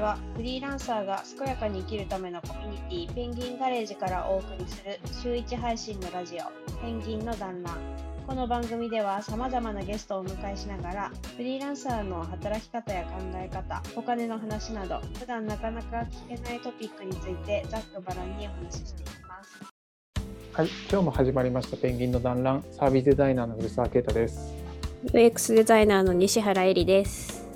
はフリーランサーが健やかに生きるためのコミュニティペンギンガレージからお送りする週1配信のラジオペンギンの団らんこの番組ではさまざまなゲストをお迎えしながらフリーランサーの働き方や考え方お金の話など普段なかなか聞けないトピックについてざっくばらんにお話ししていきます。はい、今日も始まりましたペンギンの団らんサービスデザイナーの古澤啓太です。UX デザイナーの西原恵里です。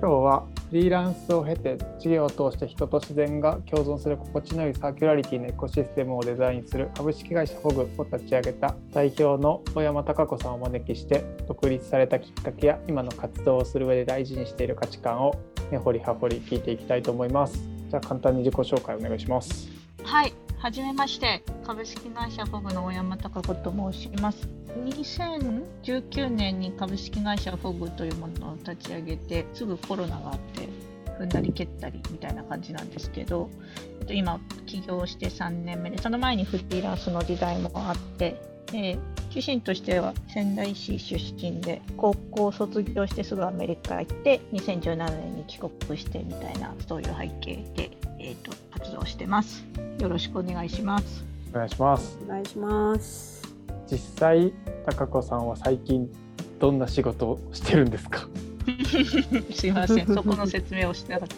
今日はフリーランスを経て事業を通して人と自然が共存する心地のいいサーキュラリティのエコシステムをデザインする株式会社ホグを立ち上げた代表の小山貴子さんをお招きして独立されたきっかけや今の活動をする上で大事にしている価値観を根掘り葉掘り聞いていきたいと思います。じゃあ簡単に自己紹介お願いします。はい、はじめまして、株式会社フォグの大山貴子と申します。2019年に株式会社フォグというものを立ち上げて、すぐコロナがあって、踏んだり蹴ったりみたいな感じなんですけど、今、起業して3年目で、その前にフリーランスの時代もあって、で自身としては仙台市出身で高校を卒業してすぐアメリカ行って2017年に帰国してみたいなそういう背景で、えー、と活動してます。よろしくお願いします。お願いします。お願いします。実際貴子さんは最近どんな仕事をしてるんですか？すいません。そこの説明をしてなかった。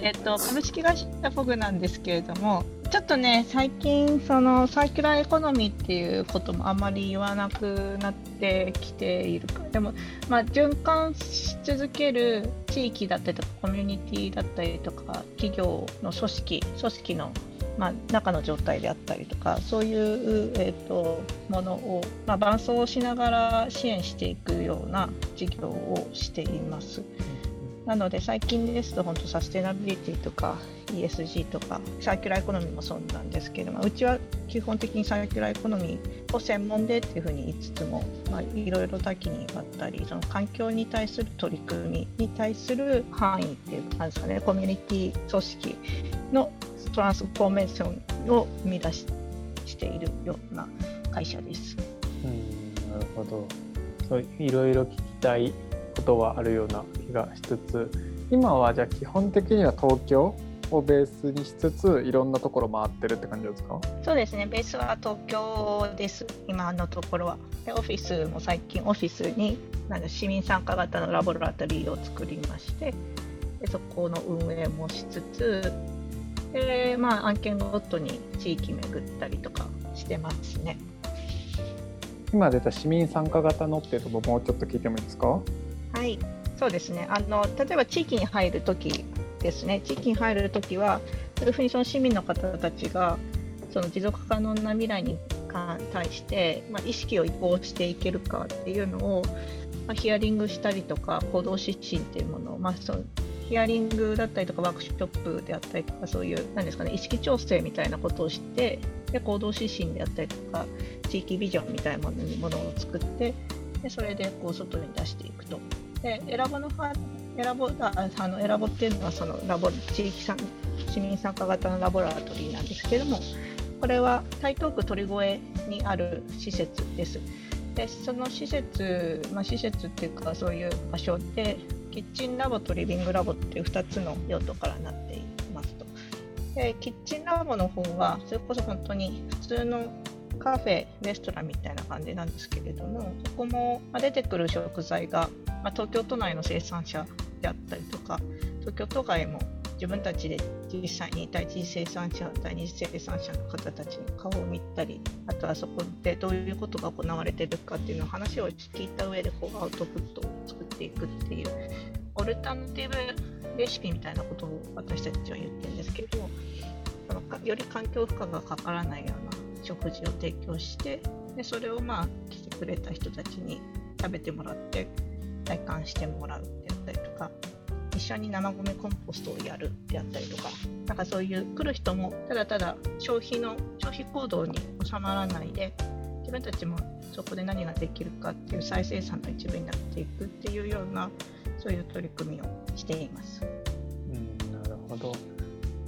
えっと株式会社フォグなんですけれどもちょっとね最近そのサーキュラーエコノミーっていうこともあまり言わなくなってきているか。でもまあ循環し続ける地域だったりとかコミュニティだったりとか企業の組織組織のまあ、中の状態であったりとかそういう、えー、とものを、まあ、伴走しながら支援していくような事業をしています。なので最近ですと本当サステナビリティとか ESG とかサーキュラーエコノミーもそうなんですけれどもうちは基本的にサーキュラーエコノミーを専門でっていうふうに言いつつも、まあ、いろいろ多岐にわったりその環境に対する取り組みに対する範囲っていうかですかねコミュニティ組織のトランスフォーメーションを生み出ししているような会社です。うんなるほど。そういろいろ聞きたいことはあるような気がしつつ今はじゃあ基本的には東京をベースにしつついろんなところ回ってるって感じですか？そうですね、ベースは東京です、今のところは。でオフィスも最近、オフィスになんか市民参加型のラボラトリーを作りまして、でそこの運営もしつつ、でまあ、案件ごとに地域巡ったりとかしてますね。今出た市民参加型のっていうところもうちょっと聞いてもいいですか？はい、そうですね。あの例えば地域に入るときですね。地域に入るときは、どういうふうにその市民の方たちがその持続可能な未来に対して、まあ、意識を移行していけるかっていうのを、まあ、ヒアリングしたりとか行動指針っていうものを、まあ、そのヒアリングだったりとかワークショップであったりとかそういうなんですかね意識調整みたいなことをしてで行動指針であったりとか地域ビジョンみたいなものを作ってでそれでこう外に出していくと。で選ぼの選ぼああの選ぼっていうのはそのラボ地域さん市民参加型のラボラトリーなんですけどもこれは台東区鳥越にある施設です。でその施設、まあ、施設っていうかそういう場所でキッチンラボとリビングラボっていう2つの用途からなっていますと。でキッチンラボの方はそれこそ本当に普通のカフェ、レストランみたいな感じなんですけれども、そこも出てくる食材が、まあ、東京都内の生産者であったりとか、東京都外も自分たちで実際に第一次生産者、第二次生産者の方たちの顔を見たり、あとはそこでどういうことが行われているかっていうのを話を聞いた上でこうアウトプットをていくっていう、オルタナティブレシピみたいなことを私たちは言ってるんですけど、そのより環境負荷がかからないような食事を提供してでそれをまあ来てくれた人たちに食べてもらって体感してもらうであったりとか一緒に生ゴミコンポストをやるであったりとかなんかそういう来る人もただただ消費の消費行動に収まらないで自分たちもそこで何ができるかっていう再生産の一部になっていくっていうようなそういう取り組みをしています。うんなるほど。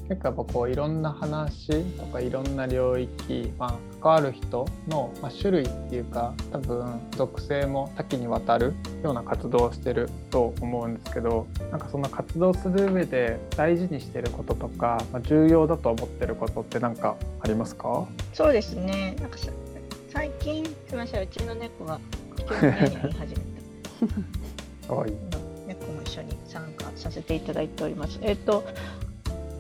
結構やっぱこういろんな話とかいろんな領域、まあ、関わる人の、まあ、種類っていうか多分属性も多岐にわたるような活動をしてると思うんですけどなんかそんな活動する上で大事にしてることとか、まあ、重要だと思ってることって何かありますか？そうですね。なんか最近すみませんうちの猫が急に言い始めた。はい。猫も一緒に参加させていただいております。えっと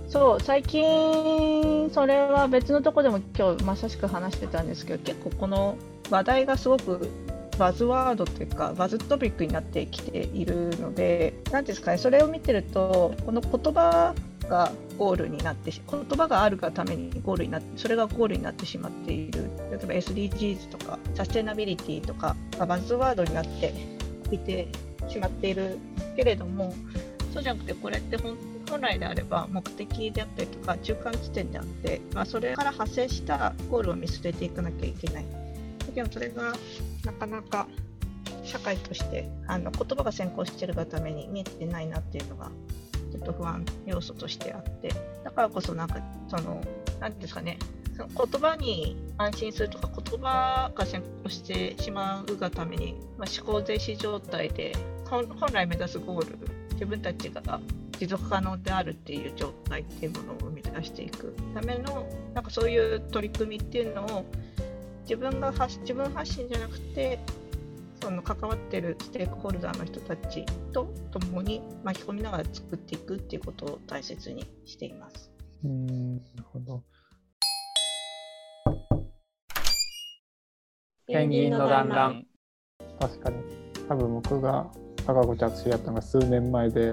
そう最近それは別のとこでも今日まさしく話してたんですけど結構この話題がすごくバズワードというかバズトピックになってきているので何ですかねそれを見てるとこの言葉がゴールになって言葉があるがためにゴールになってそれがゴールになってしまっている例えば SDGs とかサステナビリティとかがバズワードになっていてしまっているけれどもそうじゃなくてこれって本本来であれば目的であったりとか中間地点であって、まあ、それから派生したゴールを見据えていかなきゃいけない。だけどそれがなかなか社会としてあの言葉が先行しているがために見えてないなっていうのがと不安要素としてあってだからこそなんかその何ですかねその言葉に安心するとか言葉が先行してしまうがために、まあ、思考停止状態で本来目指すゴール自分たちが持続可能であるっていう状態っていうものを生み出していくためのなんかそういう取り組みっていうのを自分が発自分発信じゃなくてその関わってるステークホルダーの人たちと共に巻き込みながら作っていくっていうことを大切にしています。うんなるほど。ペンギンの団らん。確かに。多分僕が高子ちゃんと知り合ったのが数年前で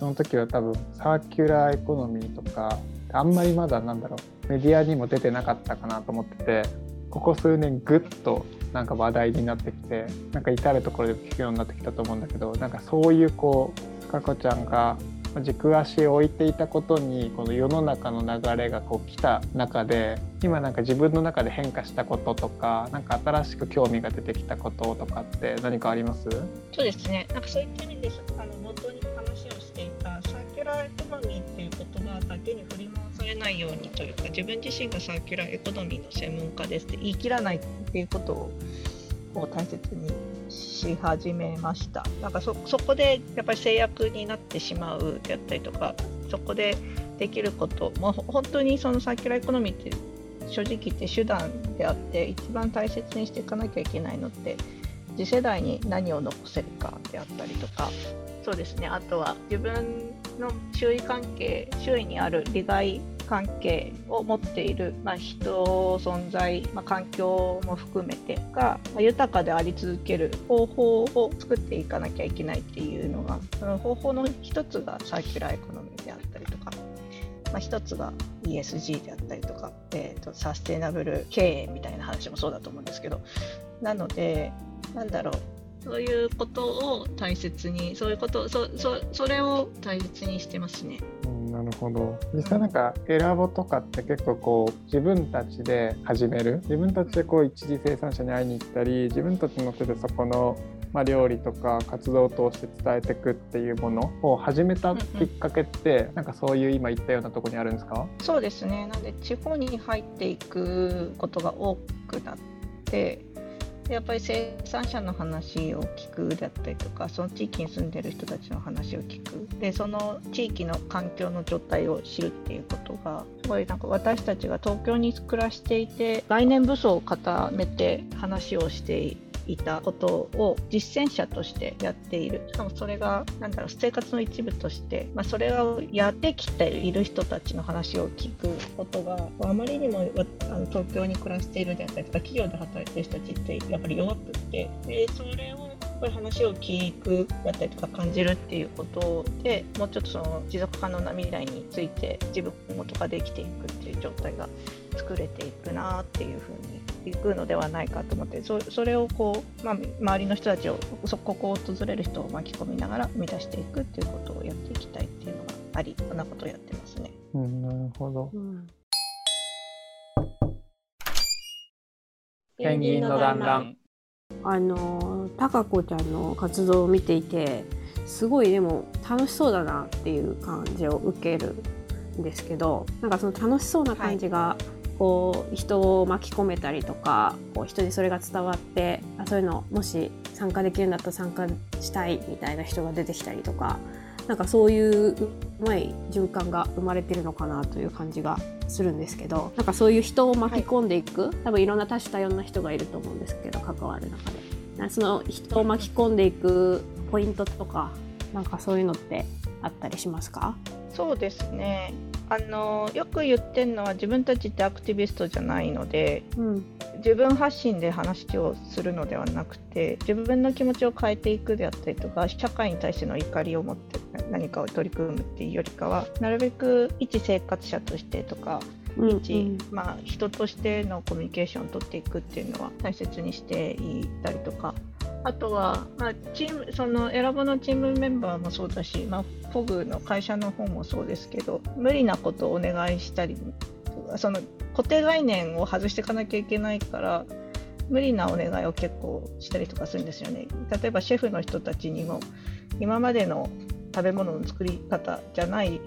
その時は多分サーキュラーエコノミーとかあんまりまだなんだろうメディアにも出てなかったかなと思っててここ数年ぐっとなんか話題になってきてなんか至る所で聞くようになってきたと思うんだけどなんかそういうこうかこちゃんが軸足を置いていたことにこの世の中の流れがこう来た中で今なんか自分の中で変化したこととか何か新しく興味が出てきたこととかって何かあります？そうですね。なんかそういった意味ですないようにというか自分自身がサーキュラーエコノミーの専門家ですって言い切らないっていうことをを大切にし始めました。なんかそこでやっぱり制約になってしまうであったりとかそこでできることもう本当にそのサーキュラーエコノミーって正直言って手段であって一番大切にしていかなきゃいけないのって次世代に何を残せるかであったりとかそうですねあとは自分の周囲関係周囲にある利害関係を持っている、まあ、人存在、まあ、環境も含めてが、まあ、豊かであり続ける方法を作っていかなきゃいけないっていうのがその方法の一つがサーキュラーエコノミーであったりとか、まあ、一つが ESG であったりとか、えーと、サステナブル経営みたいな話もそうだと思うんですけどなのでなんだろうそういうことを大切にそういうことそそそれを大切にしてますね。なるほど。実際なんかエラボとかって結構こう自分たちで始める。自分たちでこう一次生産者に会いに行ったり自分たちの手でそこのまあ、料理とか活動を通して伝えていくっていうものを始めたきっかけって、うんうん、なんかそういう今言ったようなところにあるんですか？そうですね。なんで地方に入っていくことが多くなってやっぱり生産者の話を聞くだったりとかその地域に住んでる人たちの話を聞く。でその地域の環境の状態を知るっていうことがすごいなんか私たちが東京に暮らしていて来年武装を固めて話をしていたことを実践者としてやっている。しかもそれがなんだろう生活の一部として、まあ、それをやってきている人たちの話を聞くことがあまりにもあの東京に暮らしているであったりとか企業で働いている人たちってやっぱり弱くってでそれをこれ話を聞くだったりとか感じるっていうことでもうちょっとその持続可能な未来について自分ごとができていくっていう状態が作れていくなっていうふうにいくのではないかと思ってそそれをこう、まあ、周りの人たちをそここを訪れる人を巻き込みながら生み出していくっていうことをやっていきたいっていうのがありそんなことをやってますね。うん、なるほど、うん、ペンギンの団らん。あの高子ちゃんの活動を見ていてすごいでも楽しそうだなっていう感じを受けるんですけどなんかその楽しそうな感じが、こう人を巻き込めたりとかこう人にそれが伝わってあそういうのもし参加できるんだったら参加したいみたいな人が出てきたりとかなんかそういううまい循環が生まれてるのかなという感じがするんですけどなんかそういう人を巻き込んでいく、多分いろんな多種多様な人がいると思うんですけど関わる中で。なその人を巻き込んでいくポイントとかなんかそういうのってあったりしますか？そうですねあのよく言ってるのは自分たちってアクティビストじゃないのでうん。自分発信で話をするのではなくて自分の気持ちを変えていくであったりとか社会に対しての怒りを持って何かを取り組むっていうよりかはなるべく一生活者としてとかうん一、まあ、人としてのコミュニケーションを取っていくっていうのは大切にしていったりとかあとは、まあ、チームその選ぼのチームメンバーもそうだし、まあ、フォグの会社の方もそうですけど無理なことをお願いしたりその固定概念を外していかなきゃいけないから無理なお願いを結構したりとかするんですよね。例えばシェフの人たちにも今までの食べ物の作り方じゃない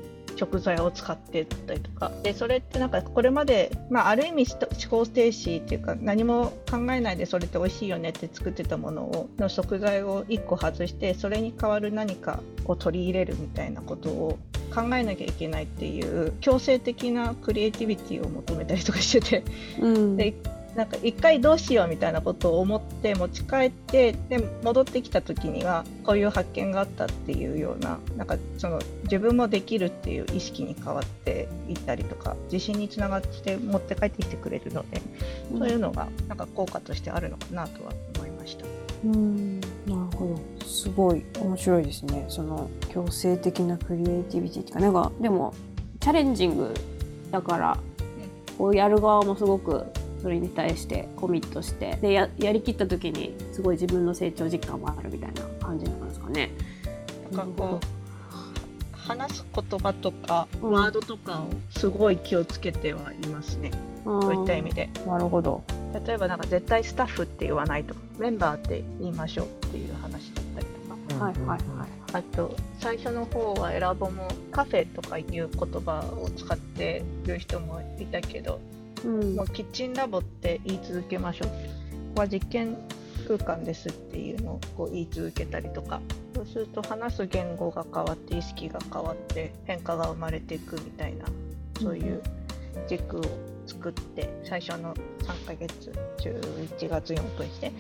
食材を使ってたりとか。でそれってなんかこれまで、まあ、ある意味思考停止っていうか何も考えないでそれって美味しいよねって作ってたものをの食材を1個外してそれに代わる何かを取り入れるみたいなことを考えなきゃいけないっていう強制的なクリエイティビティを求めたりとかしてて。うん。でなんか一回どうしようみたいなことを思って持ち帰ってで戻ってきた時にはこういう発見があったっていうようななんかその自分もできるっていう意識に変わっていったりとか自信につながって持って帰ってきてくれるので、そういうのがなんか効果としてあるのかなとは思いました。うん。なるほど。すごい面白いですね。その強制的なクリエイティビティっていうかなんかでもチャレンジングだからこうやる側もすごくそれに対してコミットしてでややりきった時にすごい自分の成長実感もあるみたいな感じなんですかね。なんかこう話す言葉とかうんワードとかをすごい気をつけてはいますね、そういった意味で。なるほど。例えばなんか絶対スタッフって言わないとかメンバーって言いましょうっていう話だったりとかはいはいはい。あと最初の方は選ぼもカフェとかいう言葉を使ってる人もいたけどうん。もうキッチンラボって言い続けましょう。ここは実験空間ですっていうのをこう言い続けたりとか。そうすると話す言語が変わって意識が変わって変化が生まれていくみたいなそういう軸を作って最初の3ヶ月11月4分して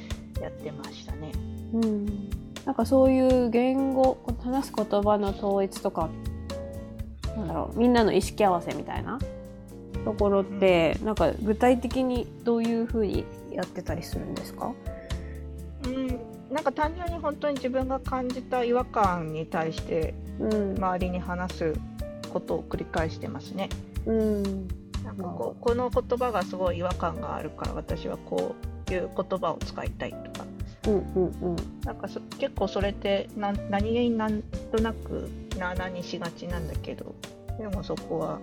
やってましたね。うん、なんかそういう言語話す言葉の統一とかなんだろうみんなの意識合わせみたいなところって、なんか具体的にどういうふうにやってたりするんですか？うん、なんか単純に本当に自分が感じた違和感に対してうん、周りに話すことを繰り返してますね。うん。なんかこうこの言葉がすごい違和感があるから私はこういう言葉を使いたいとか。うんうんうん。なんかそ結構それってなん何気になんとなくなあなあにしがちなんだけどでもそこは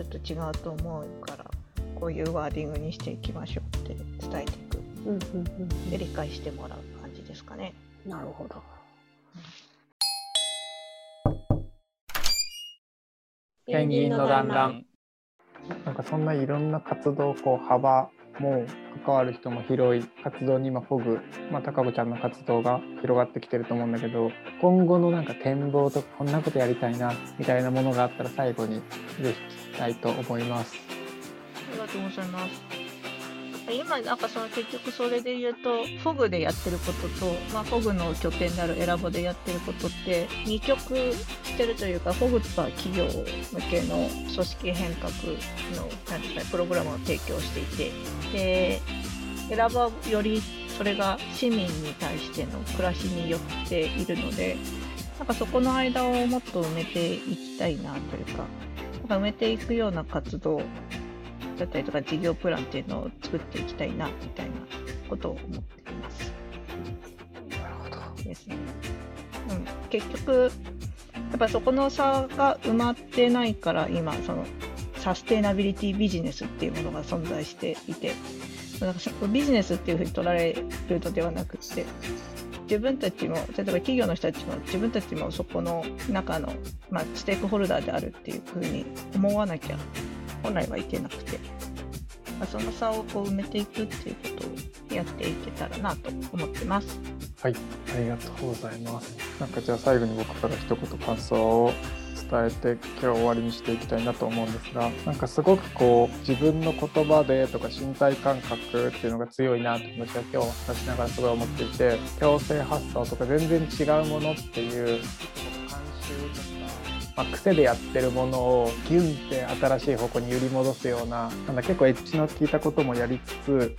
ちょっと違うと思うからこういうワーディングにしていきましょうって伝えていくうんうんで理解してもらう感じですかね。うんなるほど。ペンギンの団らんなんかそんないろんな活動こう幅も関わる人も広い活動に今フォグ、まあ、高子ちゃんの活動が広がってきてると思うんだけど今後のなんか展望とかこんなことやりたいなみたいなものがあったら最後にぜひ聞きたいと思います。ありがとうございます。今なんかその結局それで言うとフォグでやってることと、まあ、フォグの拠点であるエラボでやってることって二極してるというかフォグとは企業向けの組織変革のなんですかねプログラムを提供していてでエラボはよりそれが市民に対しての暮らしによっているのでなんかそこの間をもっと埋めていきたいなというかなんか埋めていくような活動だったりとか事業プランっていうのを作っていきたいなみたいなことを思っています。なるほどですね。うん、結局やっぱそこの差が埋まってないから今そのサステイナビリティビジネスっていうものが存在していてなんかビジネスっていうふうに取られるのではなくて自分たちも例えば企業の人たちも自分たちもそこの中の、まあ、ステークホルダーであるっていうふうに思わなきゃ本来はいけなくて、まあ、その差をこう埋めていくっていうことをやっていけたらなと思ってます。はい、ありがとうございます。なんかじゃあ最後に僕から一言感想を伝えて今日終わりにしていきたいなと思うんですがなんかすごくこう自分の言葉でとか身体感覚っていうのが強いなと私は今日話しながらすごい思っていて強制発想とか全然違うものっていう、まあ、癖でやってるものをギュンって新しい方向に揺り戻すようななんだ結構エッジの効いたこともやりつつ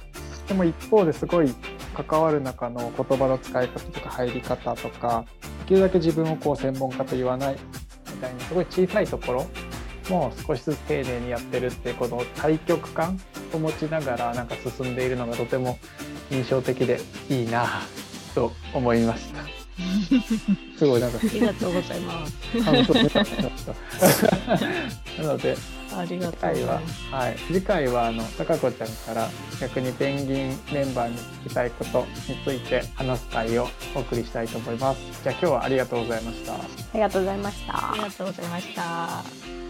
でも一方ですごい関わる中の言葉の使い方とか入り方とかできるだけ自分をこう専門家と言わないみたいなすごい小さいところも少しずつ丁寧にやってるってこの対極感を持ちながらなんか進んでいるのがとても印象的でいいなと思いました。すごいなんかありがとうございます。感想になりました。なのでありが次回は、はい、次回はあの高子ちゃんから逆にペンギンメンバーに聞きたいことについて話す会をお送りしたいと思います。じゃあ今日はありがとうございました。ありがとうございましたありがとうございました。